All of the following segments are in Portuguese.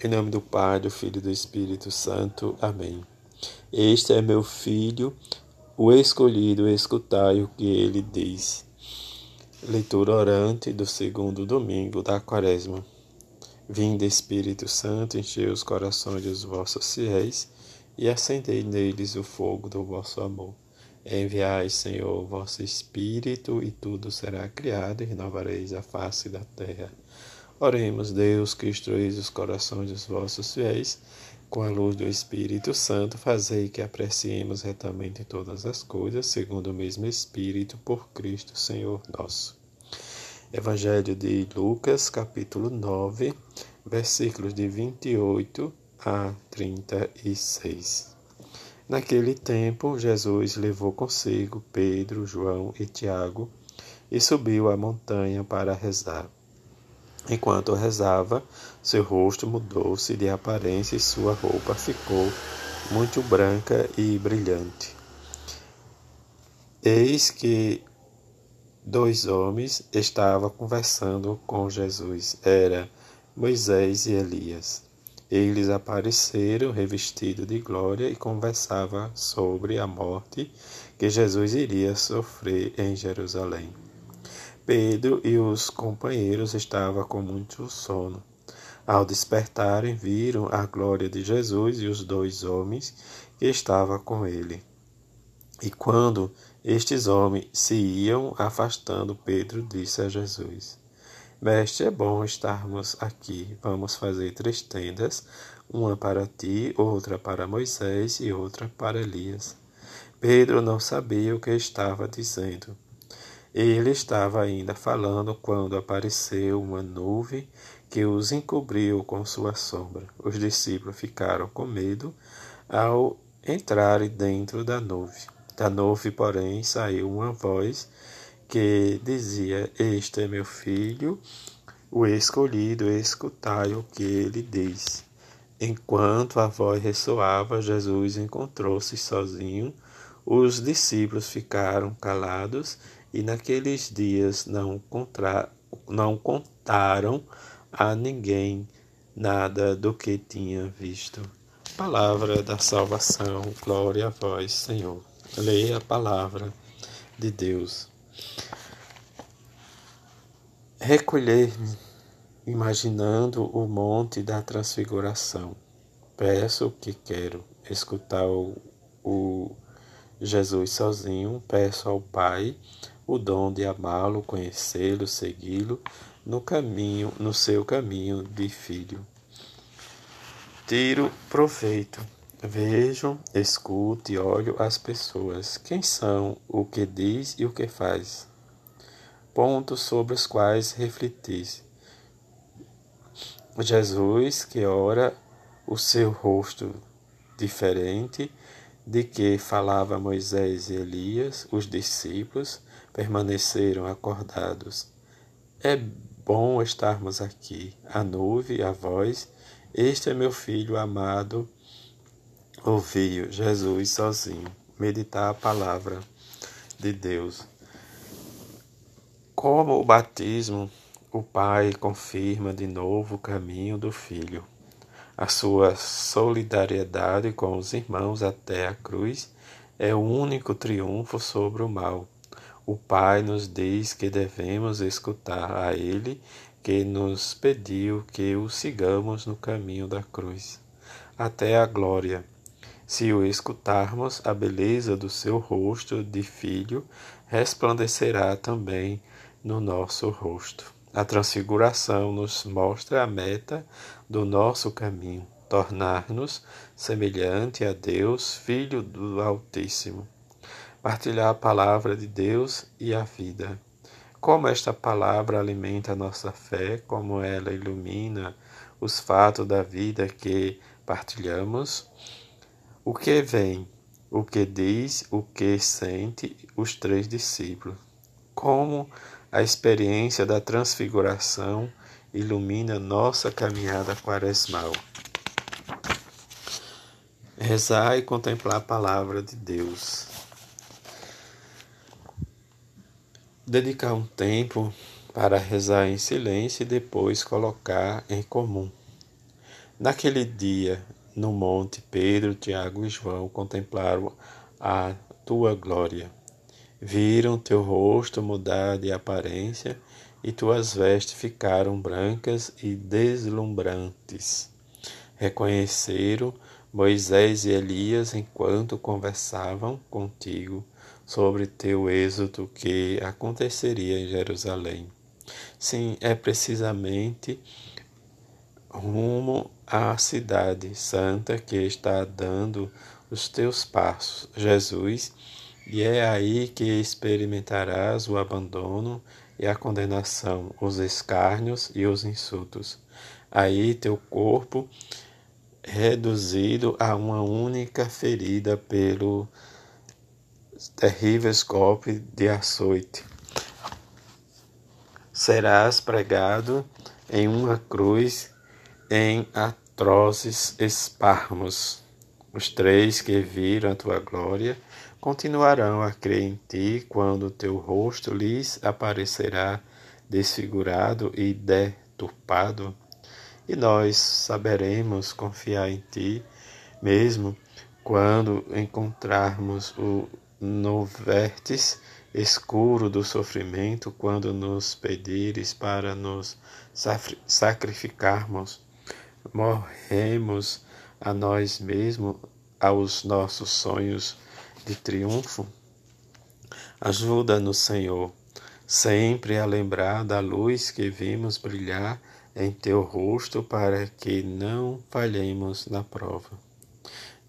Em nome do Pai, do Filho e do Espírito Santo. Amém. Este é meu filho, o escolhido, escutai o que ele diz. Leitura orante do segundo domingo da Quaresma. Vinde, Espírito Santo, enchei os corações dos vossos fiéis e acendei neles o fogo do vosso amor. Enviai, Senhor, o vosso Espírito, e tudo será criado, e renovareis a face da terra. Oremos, Deus, que instruís os corações dos vossos fiéis, com a luz do Espírito Santo, fazei que apreciemos retamente todas as coisas, segundo o mesmo Espírito, por Cristo, Senhor nosso. Evangelho de Lucas, capítulo 9, versículos de 28 a 36. Naquele tempo, Jesus levou consigo Pedro, João e Tiago e subiu a montanha para rezar. Enquanto rezava, seu rosto mudou-se de aparência e sua roupa ficou muito branca e brilhante. Eis que dois homens estavam conversando com Jesus. Era Moisés e Elias. Eles apareceram revestidos de glória e conversavam sobre a morte que Jesus iria sofrer em Jerusalém. Pedro e os companheiros estavam com muito sono. Ao despertarem, viram a glória de Jesus e os dois homens que estavam com ele. E quando estes homens se iam afastando, Pedro disse a Jesus: Mestre, é bom estarmos aqui. Vamos fazer três tendas, uma para ti, outra para Moisés e outra para Elias. Pedro não sabia o que estava dizendo. Ele estava ainda falando quando apareceu uma nuvem que os encobriu com sua sombra. Os discípulos ficaram com medo ao entrarem dentro da nuvem. Da nuvem, porém, saiu uma voz que dizia: Este é meu filho, o escolhido, escutai o que ele diz. Enquanto a voz ressoava, Jesus encontrou-se sozinho. Os discípulos ficaram calados e naqueles dias não, contra, não contaram a ninguém nada do que tinha visto. Palavra da salvação, glória a vós, Senhor. Leia a palavra de Deus. Recolher-me, imaginando o monte da transfiguração. Peço o que quero, escutar o, o Jesus sozinho, peço ao Pai o dom de amá-lo, conhecê-lo, segui-lo no caminho, no seu caminho de filho. Tiro proveito. Vejo, escuto e olho as pessoas. Quem são, o que diz e o que faz. Pontos sobre os quais refletis. Jesus, que ora o seu rosto diferente de que falava Moisés e Elias, os discípulos, permaneceram acordados. É bom estarmos aqui, a nuvem, a voz. Este é meu filho amado. Ouvi Jesus sozinho, meditar a palavra de Deus. Como o batismo, o Pai confirma de novo o caminho do Filho. A sua solidariedade com os irmãos até a cruz é o único triunfo sobre o mal. O Pai nos diz que devemos escutar a Ele, que nos pediu que o sigamos no caminho da cruz, até a glória. Se o escutarmos, a beleza do seu rosto de filho resplandecerá também no nosso rosto. A transfiguração nos mostra a meta do nosso caminho, tornar-nos semelhante a Deus, Filho do Altíssimo partilhar a palavra de Deus e a vida. Como esta palavra alimenta a nossa fé, como ela ilumina os fatos da vida que partilhamos, o que vem, o que diz, o que sente os três discípulos. Como a experiência da transfiguração ilumina nossa caminhada quaresmal. Rezar e contemplar a palavra de Deus. dedicar um tempo para rezar em silêncio e depois colocar em comum. Naquele dia, no monte, Pedro, Tiago e João contemplaram a tua glória. Viram teu rosto mudar de aparência e tuas vestes ficaram brancas e deslumbrantes. Reconheceram Moisés e Elias enquanto conversavam contigo sobre teu êxodo que aconteceria em Jerusalém. Sim, é precisamente rumo à cidade santa que está dando os teus passos, Jesus, e é aí que experimentarás o abandono e a condenação, os escárnios e os insultos. Aí teu corpo reduzido a uma única ferida pelo terrível golpe de açoite. Serás pregado em uma cruz em atrozes esparmos. Os três que viram a tua glória continuarão a crer em ti quando teu rosto lhes aparecerá desfigurado e deturpado, e nós saberemos confiar em ti, mesmo quando encontrarmos o no vértice escuro do sofrimento, quando nos pedires para nos sacrificarmos, morremos a nós mesmos, aos nossos sonhos de triunfo? Ajuda-nos, Senhor, sempre a lembrar da luz que vimos brilhar em teu rosto para que não falhemos na prova.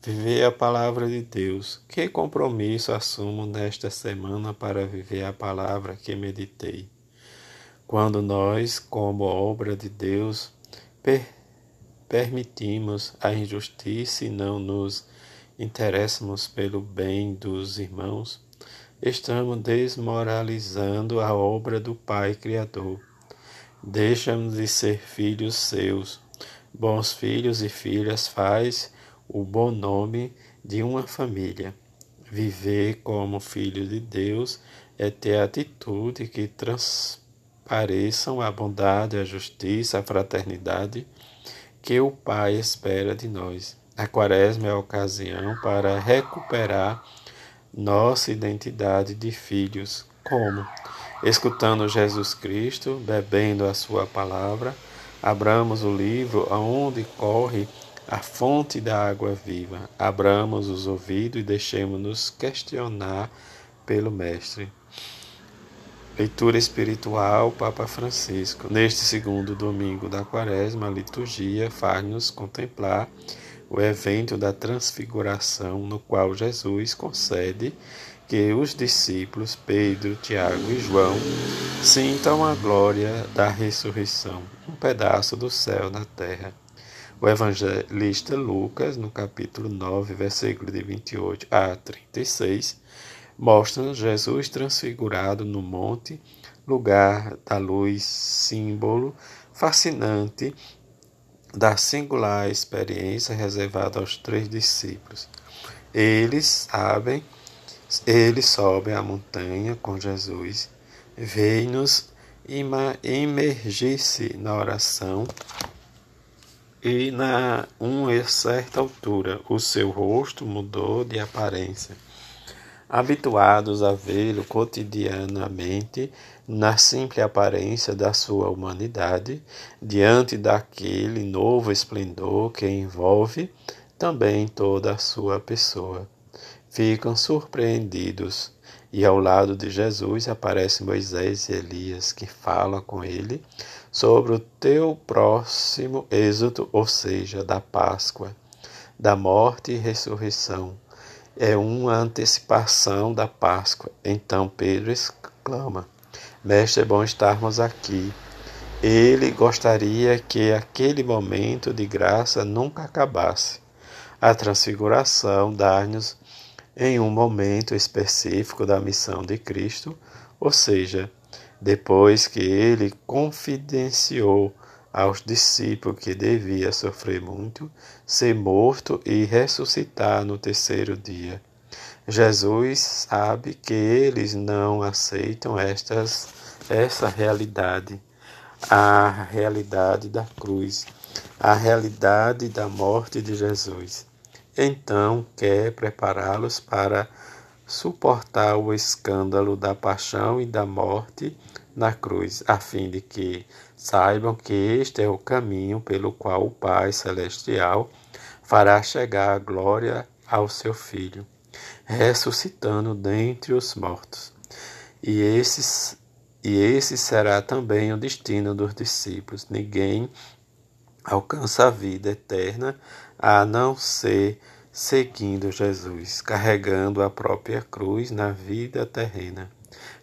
Viver a palavra de Deus. Que compromisso assumo nesta semana para viver a palavra que meditei? Quando nós, como obra de Deus, per permitimos a injustiça e não nos interessamos pelo bem dos irmãos, estamos desmoralizando a obra do Pai Criador. Deixamos de ser filhos seus. Bons filhos e filhas faz o bom nome de uma família. Viver como filho de Deus é ter atitude que transpareçam a bondade, a justiça, a fraternidade que o Pai espera de nós. A quaresma é a ocasião para recuperar nossa identidade de filhos. Como? Escutando Jesus Cristo, bebendo a Sua palavra, abramos o livro aonde corre a fonte da água viva. Abramos os ouvidos e deixemos-nos questionar pelo Mestre. Leitura espiritual, Papa Francisco. Neste segundo domingo da quaresma, a liturgia faz-nos contemplar o evento da transfiguração, no qual Jesus concede que os discípulos Pedro, Tiago e João sintam a glória da ressurreição, um pedaço do céu na terra. O evangelista Lucas, no capítulo 9, versículo de 28 a 36, mostra Jesus transfigurado no monte, lugar da luz, símbolo fascinante da singular experiência reservada aos três discípulos. Eles sabem, eles sobem a montanha com Jesus, veem-nos imergir-se na oração e na uma certa altura o seu rosto mudou de aparência habituados a vê-lo cotidianamente na simples aparência da sua humanidade, diante daquele novo esplendor que envolve também toda a sua pessoa. Ficam surpreendidos e ao lado de Jesus aparecem Moisés e Elias que falam com ele sobre o teu próximo êxodo, ou seja, da Páscoa, da morte e ressurreição é uma antecipação da Páscoa. Então Pedro exclama: Mestre, é bom estarmos aqui. Ele gostaria que aquele momento de graça nunca acabasse. A transfiguração dá-nos em um momento específico da missão de Cristo, ou seja, depois que ele confidenciou aos discípulos que devia sofrer muito, ser morto e ressuscitar no terceiro dia. Jesus sabe que eles não aceitam estas, essa realidade, a realidade da cruz. a realidade da morte de Jesus. Então quer prepará-los para suportar o escândalo da paixão e da morte na cruz, a fim de que saibam que este é o caminho pelo qual o Pai Celestial fará chegar a glória ao seu Filho, ressuscitando dentre os mortos. E esses e esse será também o destino dos discípulos. Ninguém alcança a vida eterna a não ser seguindo Jesus, carregando a própria cruz na vida terrena.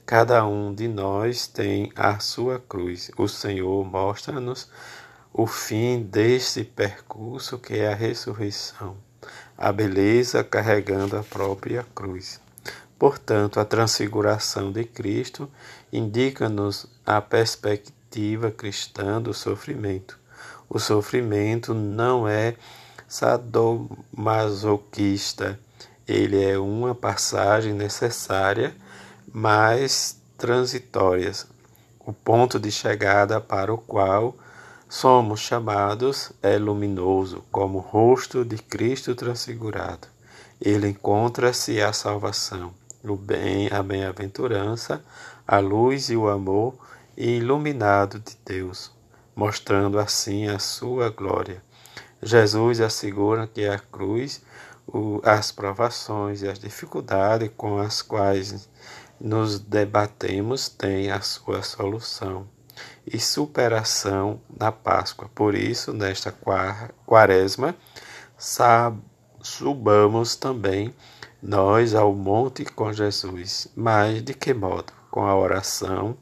Cada um de nós tem a sua cruz. O Senhor mostra-nos o fim deste percurso que é a ressurreição, a beleza carregando a própria cruz. Portanto, a transfiguração de Cristo indica-nos a perspectiva cristã do sofrimento. O sofrimento não é sadomasoquista, ele é uma passagem necessária, mas transitória, o ponto de chegada para o qual somos chamados é luminoso, como o rosto de Cristo transfigurado. Ele encontra-se a salvação o bem, a bem-aventurança, a luz e o amor iluminado de Deus, mostrando assim a sua glória. Jesus assegura que a cruz, as provações e as dificuldades com as quais nos debatemos têm a sua solução e superação na Páscoa. Por isso, nesta quaresma, subamos também nós ao monte com Jesus. Mas de que modo? Com a oração.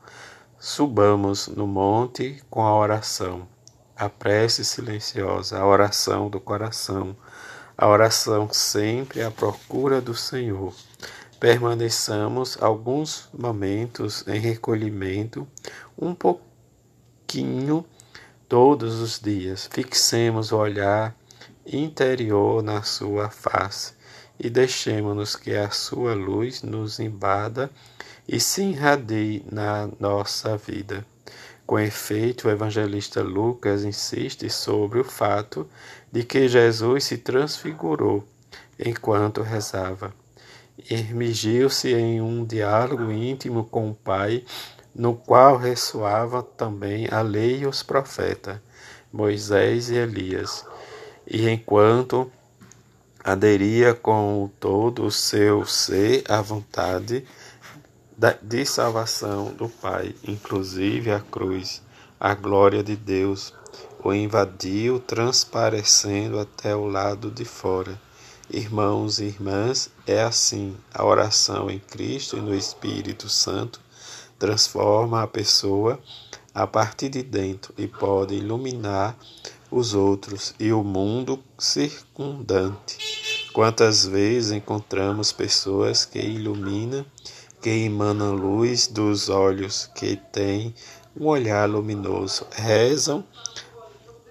Subamos no monte com a oração. A prece silenciosa, a oração do coração, a oração sempre à procura do Senhor. Permaneçamos alguns momentos em recolhimento, um pouquinho todos os dias. Fixemos o olhar interior na sua face e deixemos-nos que a sua luz nos invada e se irradie na nossa vida. Com efeito, o evangelista Lucas insiste sobre o fato de que Jesus se transfigurou enquanto rezava. Ermigiu-se em um diálogo íntimo com o Pai, no qual ressoava também a lei e os profetas, Moisés e Elias. E enquanto aderia com todo o seu ser à vontade de salvação do Pai, inclusive a cruz, a glória de Deus, o invadiu, transparecendo até o lado de fora. Irmãos e irmãs, é assim: a oração em Cristo e no Espírito Santo transforma a pessoa a partir de dentro e pode iluminar os outros e o mundo circundante. Quantas vezes encontramos pessoas que iluminam, que emanam luz dos olhos, que têm um olhar luminoso, rezam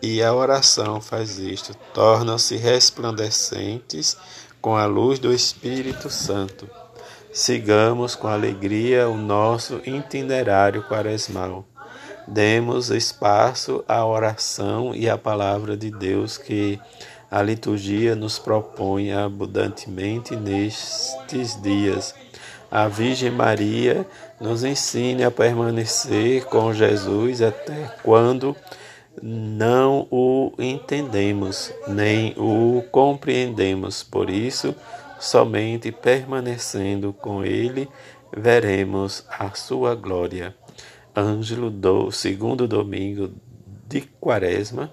e a oração faz isto, tornam-se resplandecentes com a luz do Espírito Santo. Sigamos com alegria o nosso itinerário quaresmal. Demos espaço à oração e à palavra de Deus que a liturgia nos propõe abundantemente nestes dias. A Virgem Maria nos ensine a permanecer com Jesus até quando não o entendemos, nem o compreendemos. Por isso, somente permanecendo com Ele, veremos a sua glória. Ângelo do segundo domingo de Quaresma,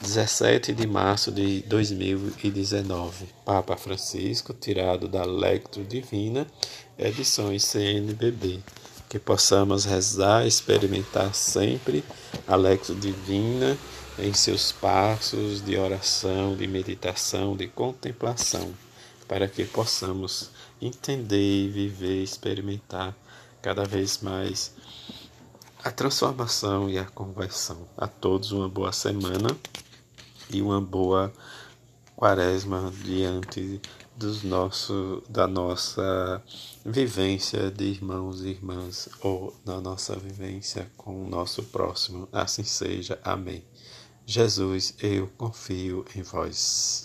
17 de março de 2019. Papa Francisco, tirado da Lectio Divina, edições CNBB. Que possamos rezar, experimentar sempre a Lectio Divina em seus passos de oração, de meditação, de contemplação, para que possamos entender, viver, experimentar cada vez mais a transformação e a conversão. A todos uma boa semana e uma boa quaresma diante dos nosso, da nossa vivência de irmãos e irmãs ou da nossa vivência com o nosso próximo. Assim seja. Amém. Jesus, eu confio em vós.